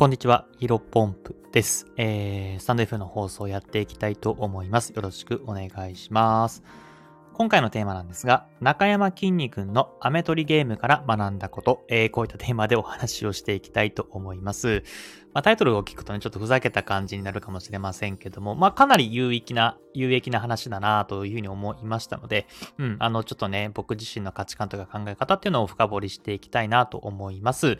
こんにちは、ヒロポンプです。えー、スタンド F の放送をやっていきたいと思います。よろしくお願いします。今回のテーマなんですが、中山きんに君のアメ取りゲームから学んだこと、えー、こういったテーマでお話をしていきたいと思います。まあ、タイトルを聞くとね、ちょっとふざけた感じになるかもしれませんけども、まあ、かなり有益な、有益な話だなというふうに思いましたので、うん、あの、ちょっとね、僕自身の価値観とか考え方っていうのを深掘りしていきたいなと思います。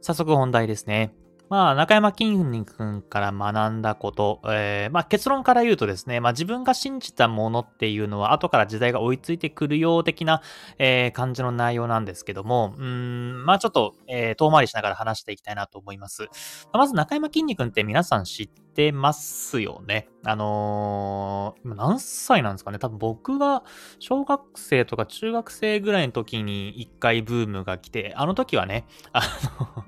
早速本題ですね。まあ、中山金君から学んだこと、えー、まあ、結論から言うとですね、まあ、自分が信じたものっていうのは、後から時代が追いついてくるよう的な、えー、感じの内容なんですけども、うん、まあ、ちょっと、えー、遠回りしながら話していきたいなと思います。まず、中山筋肉って皆さん知ってますよね。あのー、今何歳なんですかね多分僕が小学生とか中学生ぐらいの時に一回ブームが来て、あの時はね、あの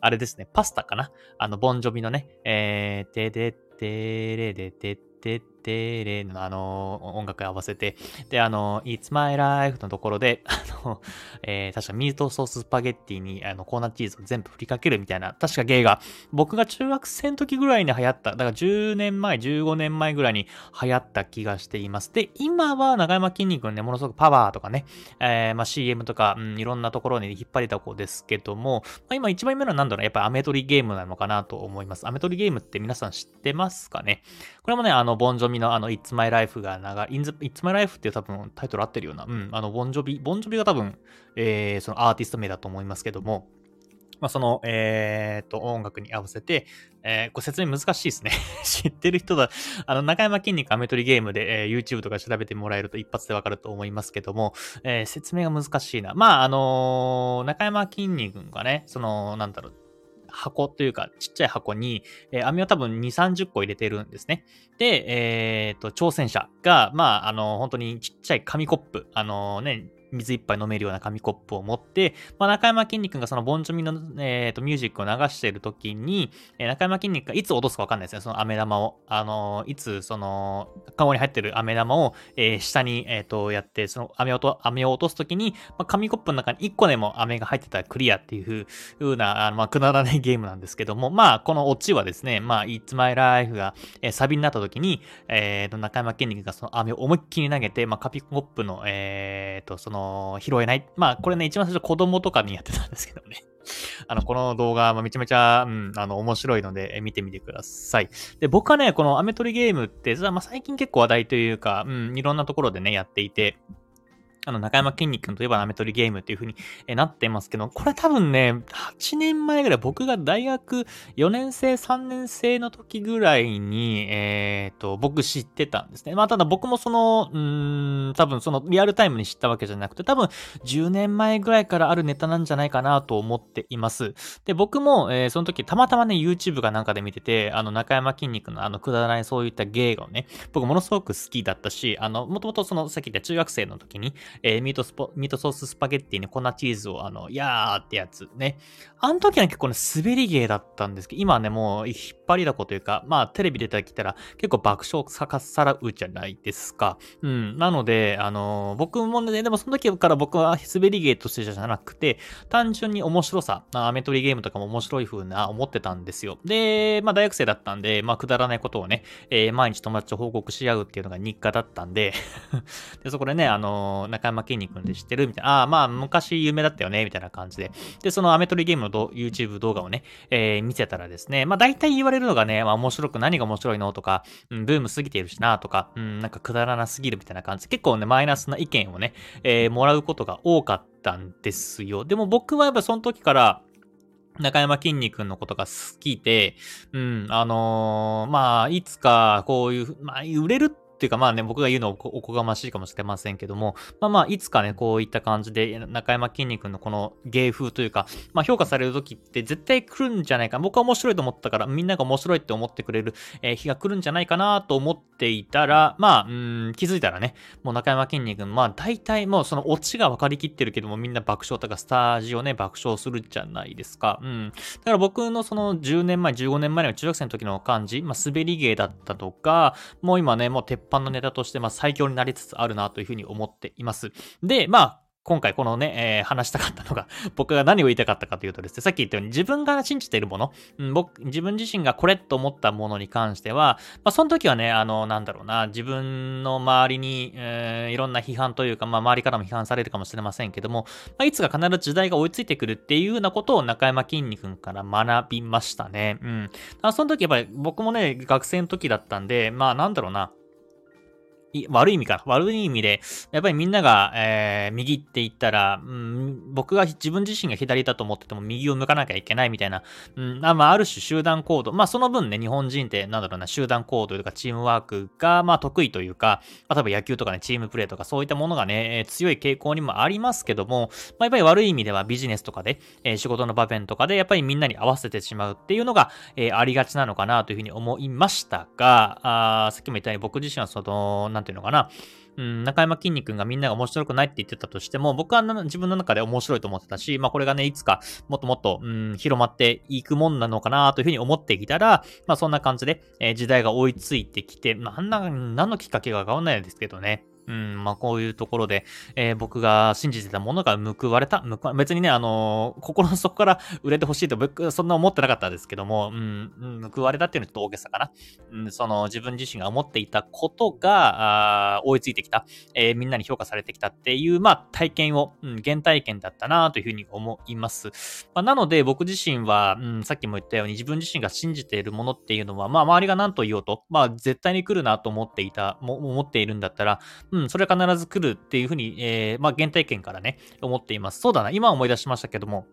あれですね、パスタかな？あの、ボンジョビのね、えー、てでてれでてててれのあの、音楽合わせて、で、あの、It's My Life のところで、あの、えー、確かミートソーススパゲッティにあのコーナーチーズを全部振りかけるみたいな、確か芸が、僕が中学生の時ぐらいに流行った、だから10年前、15年前ぐらいに流行った気がしています。で、今は長山筋肉のね、ものすごくパワーとかね、えー、まあ、CM とか、うん、いろんなところに引っ張りだこですけども、まあ、今一番目のなんだろう、やっぱアメトリゲームなのかなと思います。アメトリゲームって皆さん知ってますかね？これもね、あの、ボンジョミのあの、It's My Life が長い、It's My Life って多分タイトル合ってるような、うん、あの、ボンジョビ、ボンジョビが多分、えー、そのアーティスト名だと思いますけども、まあ、その、えー、と、音楽に合わせて、えー、これ説明難しいですね知ってる人だ。あの、中山筋肉アメトリゲームで、えー、YouTube とか調べてもらえると一発でわかると思いますけども、えー、説明が難しいな。まあ、あのー、中山筋肉がね、その、なんだろう、箱というか、ちっちゃい箱に、えー、網を多分2、30個入れてるんですね。で、えっ、ー、と、挑戦者が、まあ、あの、本当にちっちゃい紙コップ、あのね、水一杯飲めるような紙コップを持って、まあ、中山筋肉がそのボンジョミの、えーと、ミュージックを流している時に、えー、中山筋肉がいつ落とすかわかんないですね、その飴玉を。あのー、いつ、その、顔に入ってる飴玉を、えー、下に、えっ、と、やって、その飴をと飴を落とす時に、まあ、紙コップの中に1個でも飴が入ってたらクリアっていう風な、あのまあ、くだらないゲームなんですけども、まあ、このオチはですね、まあ、It's My Life が、えー、サビになった時に、えっ、と、中山筋肉がその飴を思いっきり投げて、まあ、紙コップの、えっ、と、その、拾えない。まあ、これね、一番最初子供とかにやってたんですけどね。あの、この動画、めちゃめちゃ、うん、あの、面白いので、見てみてください。で、僕はね、このアメトリゲームって、まあ、最近結構話題というか、うん、いろんなところでね、やっていて、あの、中山筋肉といえばアメトリゲームっていう風になってますけど、これ多分ね、8年前ぐらい僕が大学4年生、3年生の時ぐらいに、えっ、ー、と、僕知ってたんですね。まあ、ただ僕もその、うん、多分そのリアルタイムに知ったわけじゃなくて、多分10年前ぐらいからあるネタなんじゃないかなと思っています。で、僕も、えー、その時たまたまね、YouTube かなんかで見てて、あの、中山筋肉のあの、くだらないそういった芸をね、僕ものすごく好きだったし、あの、もともとその、さっき言った中学生の時に、えー、ミートスポ、ミートソーススパゲッティに粉チーズを、あの、やーってやつね。あの時は結構ね、滑り芸だったんですけど、今はね、もう引っ張りだこというか、まあ、テレビ出てきたら結構爆笑さかさらうじゃないですか。うん。なので、あのー、僕もね、でもその時から僕は滑り芸としてじゃなくて、単純に面白さ、アメトリゲームとかも面白い風な思ってたんですよ。で、まあ、大学生だったんで、まあ、くだらないことをね、えー、毎日友達と報告し合うっていうのが日課だったんで で、そこでね、あのー、中山健に君で知ってるみたいな、ああ、まあ、昔有名だったよね、みたいな感じで。で、そのアメトリゲームの YouTube 動画をね、えー、見せたらですね、まあ、大体言われるのがね、まあ、面白く何が面白いのとか、うん、ブーム過ぎているしな、とか、うん、なんかくだらなすぎるみたいな感じで、結構ね、マイナスな意見をね、えー、もらうことが多かったんですよ。でも僕はやっぱその時から、中山きんに君のことが好きで、うん、あのー、まあ、いつかこういう、まあ、売れるってっていうかまあね、僕が言うのおこがましいかもしれませんけども、まあまあ、いつかね、こういった感じで、中山きんに君のこの芸風というか、まあ評価される時って絶対来るんじゃないか。僕は面白いと思ったから、みんなが面白いって思ってくれる、えー、日が来るんじゃないかなと思っていたら、まあ、うん、気づいたらね、もう中山きんに君、まあ大体もうそのオチが分かりきってるけども、みんな爆笑とかスタジオね、爆笑するじゃないですか。うん。だから僕のその10年前、15年前の中学生の時の感じ、まあ滑り芸だったとか、もう今ね、もう鉄板のネタとして、まあ、最強になりつつあるなというふうに思っています。で、まあ、今回このね、えー、話したかったのが、僕が何を言いたかったかというとですね、さっき言ったように自分が信じているもの、うん、僕、自分自身がこれと思ったものに関しては、まあ、その時はね、あの、なんだろうな、自分の周りに、えー、いろんな批判というか、まあ、周りからも批判されるかもしれませんけども、まあ、いつか必ず時代が追いついてくるっていうようなことを中山きんに君から学びましたね。うん。あその時やっぱり僕もね、学生の時だったんで、まあ、なんだろうな、悪い意味か。悪い意味で、やっぱりみんなが、えー、右って言ったら、うん、僕が自分自身が左だと思ってても右を向かなきゃいけないみたいな、うん、あまあ、ある種集団行動。まあ、その分ね、日本人って、なんだろうな、集団行動とかチームワークが、まあ、得意というか、まあ、例えば野球とかね、チームプレーとかそういったものがね、強い傾向にもありますけども、まあ、やっぱり悪い意味ではビジネスとかで、えー、仕事の場面とかで、やっぱりみんなに合わせてしまうっていうのが、えー、ありがちなのかなというふうに思いましたが、あさっきも言ったように僕自身はその、なんていうのかな、うん、中山きんに君がみんなが面白くないって言ってたとしても、僕は自分の中で面白いと思ってたし、まあこれがね、いつかもっともっと、うん、広まっていくもんなのかなというふうに思ってきたら、まあそんな感じで、えー、時代が追いついてきて、まあ、なん何のきっかけがわかんないですけどね。うん、まあこういうところで、えー、僕が信じてたものが報われた。報わ別にね、あのー、心の底から売れてほしいと僕、そんな思ってなかったですけども、うん、報われたっていうのはちょっと大げさかな。うん、その自分自身が思っていたことが、あ追いついてきた、えー、みんなに評価されてきたっていう、まあ体験を、うん、原体験だったなというふうに思います。まあ、なので僕自身は、うん、さっきも言ったように自分自身が信じているものっていうのは、まあ周りが何と言おうと、まあ絶対に来るなと思っていた、も思っているんだったら、うんうん、それは必ず来るっていうふうに、えー、まあ、原体験からね、思っています。そうだな、今思い出しましたけども、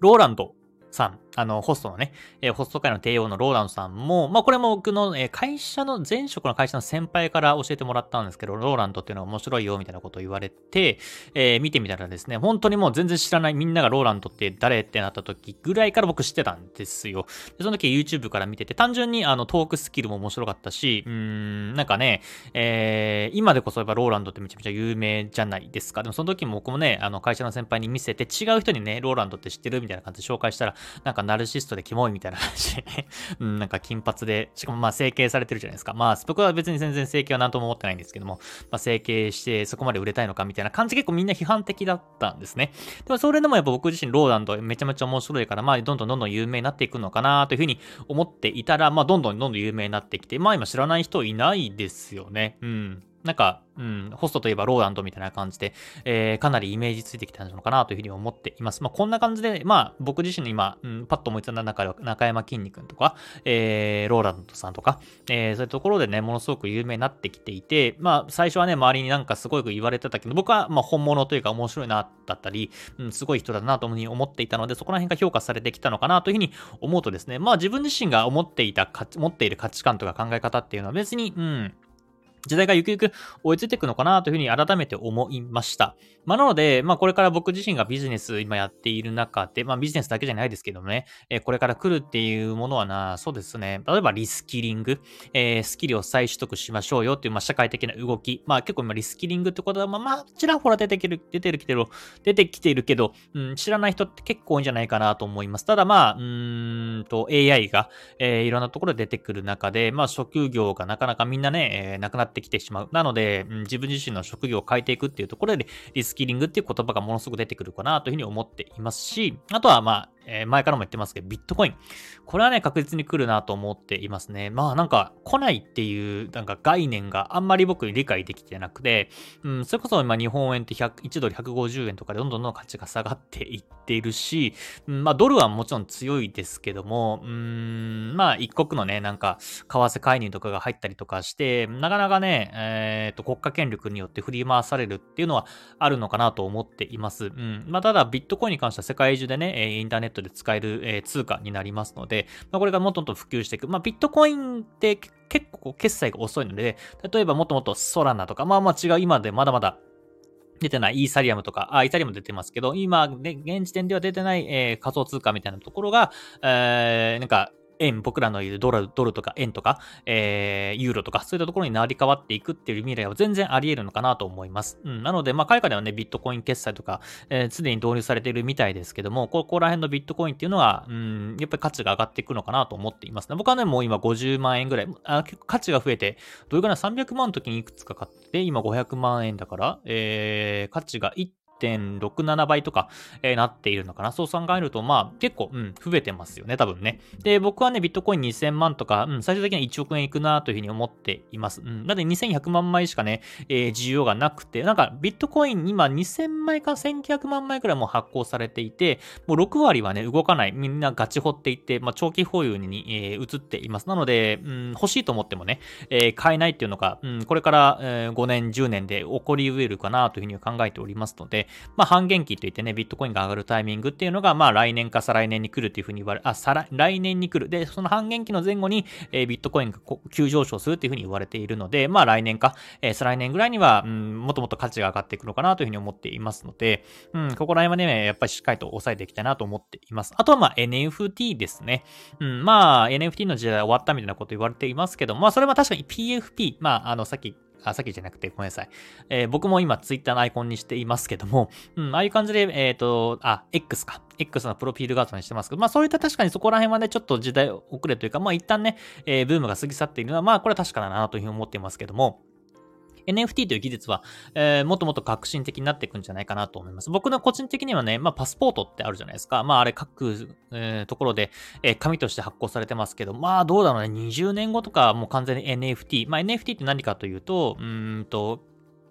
ローランドさん、あの、ホストのね、えー、ホスト界の帝王のローランドさんも、まあ、これも僕の、えー、会社の、前職の会社の先輩から教えてもらったんですけど、ローランドっていうのは面白いよ、みたいなことを言われて、えー、見てみたらですね、本当にもう全然知らない、みんながローランドって誰ってなった時ぐらいから僕知ってたんですよ。でその時 YouTube から見てて、単純にあの、トークスキルも面白かったし、うん、なんかね、えー、今でこそやっぱローランドってめちゃめちゃ有名じゃないですか。でもその時も僕もね、あの、会社の先輩に見せて、違う人にね、ローランドって知ってるみたいな感じで紹介したら、なんかナルシストでキモいみたいな感じでね、うん、なんか金髪で、しかもまあ整形されてるじゃないですか。まあ僕は別に全然整形は何とも思ってないんですけども、まあ整形してそこまで売れたいのかみたいな感じ結構みんな批判的だったんですね。でもそれでもやっぱ僕自身ローランドめちゃめちゃ面白いから、まあどんどんどんどん有名になっていくのかなというふうに思っていたら、まあどんどんどんどん有名になってきて、まあ今知らない人いないですよね。うん。なんか、うん、ホストといえばローランドみたいな感じで、えー、かなりイメージついてきたのかなというふうに思っています。まあ、こんな感じで、まあ、僕自身の今、うん、パッと思いついた中では、中山きんに君とか、えー、ローランドさんとか、えー、そういうところでね、ものすごく有名になってきていて、まあ、最初はね、周りになんかすごい言われてたけど、僕は、まあ、本物というか面白いな、だったり、うん、すごい人だなというふうに思っていたので、そこら辺が評価されてきたのかなというふうに思うとですね、まあ、自分自身が思っていた、持っている価値観とか考え方っていうのは別に、うん、時代がゆくゆく追いついていくのかなというふうに改めて思いました。まあ、なので、まあ、これから僕自身がビジネス今やっている中で、まあ、ビジネスだけじゃないですけどもね、えー、これから来るっていうものはな、そうですね。例えばリスキリング、えー、スキルを再取得しましょうよっていう、まあ、社会的な動き。まあ、結構今リスキリングってことは、まあ、まあ、ちらほら出てきてる、出てる、来てる、出てきてるけど、うん、知らない人って結構多いんじゃないかなと思います。ただまあ、うーんと、AI が、えー、いろんなところで出てくる中で、まあ、職業がなかなかみんなね、えー、なくなってきてしまう。なので、うん、自分自身の職業を変えていくっていうところで、リスキリングっていう言葉がものすごく出てくるかなというふうに思っていますし、あとはまあ、えー、前からも言ってますけど、ビットコイン。これはね、確実に来るなと思っていますね。まあなんか来ないっていうなんか概念があんまり僕理解できてなくて、うん、それこそ今日本円って101ドル150円とかでどんどんどん価値が下がっていっているし、うん、まあドルはもちろん強いですけども、うん、まあ一国のね、なんか為替介入とかが入ったりとかして、なかなかね、えっ、ー、と国家権力によって振り回されるっていうのはあるのかなと思っています。うん。まあただビットコインに関しては世界中でね、インターネットトで使える、え、通貨になりますので、まあ、これがもっともっと普及していく。まあ、ビットコインって結構決済が遅いので、例えばもっともっとソラナとか、まあまあ違う、今でまだまだ出てないイーサリアムとか、あ、イーサリアム出てますけど、今、ね、現時点では出てない、えー、仮想通貨みたいなところが、えー、なんか、円、僕らのいるドルドルとか円とか、えー、ユーロとか、そういったところになり変わっていくっていう未来は全然あり得るのかなと思います。うん、なので、まあ、海外ではね、ビットコイン決済とか、えー、に導入されているみたいですけども、ここら辺のビットコインっていうのは、うん、やっぱり価値が上がっていくのかなと思っていますね。僕はね、もう今50万円ぐらい、あ結構価値が増えて、どれくらい300万の時にいくつか買って、今500万円だから、えー、価値が1 1.67倍とか、えー、なっているのかな。そう考えると、まあ、結構、うん、増えてますよね、多分ね。で、僕はね、ビットコイン2000万とか、うん、最終的には1億円いくなというふうに思っています。うん。だって2100万枚しかね、えー、需要がなくて、なんか、ビットコイン今2000枚か1900万枚くらいも発行されていて、もう6割はね、動かない。みんなガチ掘っていって、まあ、長期保有に、えー、移っています。なので、うん、欲しいと思ってもね、えー、買えないっていうのが、うん、これから、えー、5年、10年で起こり得るかなというふうに考えておりますので、まあ、半減期といってね、ビットコインが上がるタイミングっていうのが、まあ、来年か再来年に来るっていうふうに言われ、あ、再来来年に来る。で、その半減期の前後に、えー、ビットコインが急上昇するっていうふうに言われているので、まあ、来年か、えー、再来年ぐらいには、うん、もっともっと価値が上がっていくのかなというふうに思っていますので、うん、ここら辺はね、やっぱりしっかりと抑えていきたいなと思っています。あとは、まあ、NFT ですね。うん、まあ、NFT の時代は終わったみたいなこと言われていますけど、まあ、それは確かに PFP、まあ、あの、さっきあ、さっきじゃなくてごめんなさい。えー、僕も今ツイッターのアイコンにしていますけども、うん、ああいう感じで、えっ、ー、と、あ、X か。X のプロフィール画像にしてますけど、まあそういった確かにそこら辺はね、ちょっと時代遅れというか、まあ一旦ね、えー、ブームが過ぎ去っているのは、まあこれは確かだなというふうに思っていますけども、NFT という技術は、えー、もっともっと革新的になっていくんじゃないかなと思います。僕の個人的にはね、まあ、パスポートってあるじゃないですか。まあ、あれ各、えー、ところで、えー、紙として発行されてますけど、まあ、どうだろうね、20年後とかもう完全に NFT。まあ、NFT って何かというと、うんと、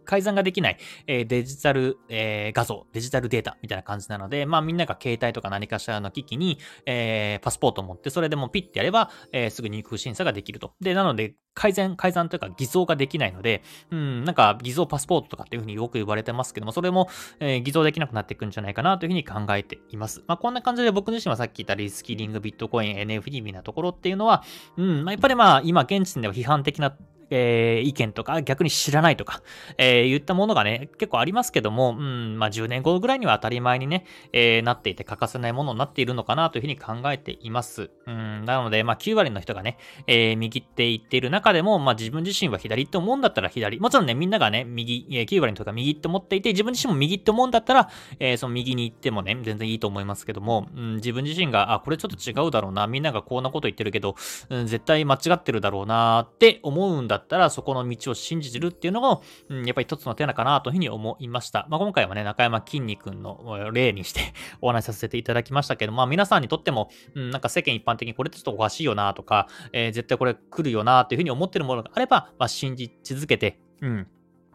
改ざんができない、えー、デジタル、えー、画像、デジタルデータみたいな感じなので、まあみんなが携帯とか何かしらの機器に、えー、パスポートを持って、それでもピッてやれば、えー、すぐ入国審査ができると。で、なので、改ざん、改ざんというか偽造ができないので、うん、なんか偽造パスポートとかっていうふうによく言われてますけども、それも、えー、偽造できなくなっていくんじゃないかなというふうに考えています。まあこんな感じで僕自身はさっき言ったリスキリング、ビットコイン、NFT みたいなところっていうのは、うん、まあやっぱりまあ今現時点では批判的なえー、意見とか逆に知らないとか、えー、言ったものがね、結構ありますけども、うん、まあ10年後ぐらいには当たり前にね、えー、なっていて欠かせないものになっているのかなというふうに考えています。うん、なので、まあ9割の人がね、えー、右って言っている中でも、まあ自分自身は左って思うんだったら左。もちろんね、みんながね、右、え、9割の人が右って思っていて、自分自身も右って思うんだったら、えー、その右に行ってもね、全然いいと思いますけども、うん、自分自身が、あ、これちょっと違うだろうな、みんながこんなこと言ってるけど、うん、絶対間違ってるだろうなって思うんだだったら、そこの道を信じてるっていうのも、うん、やっぱり一つの手なのかなというふうに思いました。まあ、今回はね、中山きんに君の例にして お話しさせていただきましたけど、まあ皆さんにとっても、うん、なんか世間一般的にこれってちょっとおかしいよなとか、えー、絶対これ来るよなというふうに思ってるものがあれば、まあ信じ続けて、うん、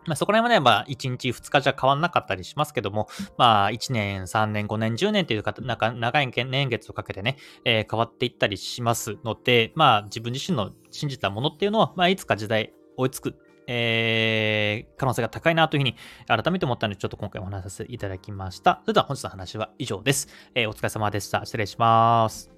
まあ、そこら辺はね、まあ、1日2日じゃ変わんなかったりしますけども、まあ、1年、3年、5年、10年というか、なんか長い年月をかけてね、えー、変わっていったりしますので、まあ、自分自身の信じたものっていうのは、まあ、いつか時代追いつくえー、可能性が高いなというふうに改めて思ったので、ちょっと今回お話しさせていただきました。それでは本日の話は以上です。えー、お疲れ様でした。失礼します。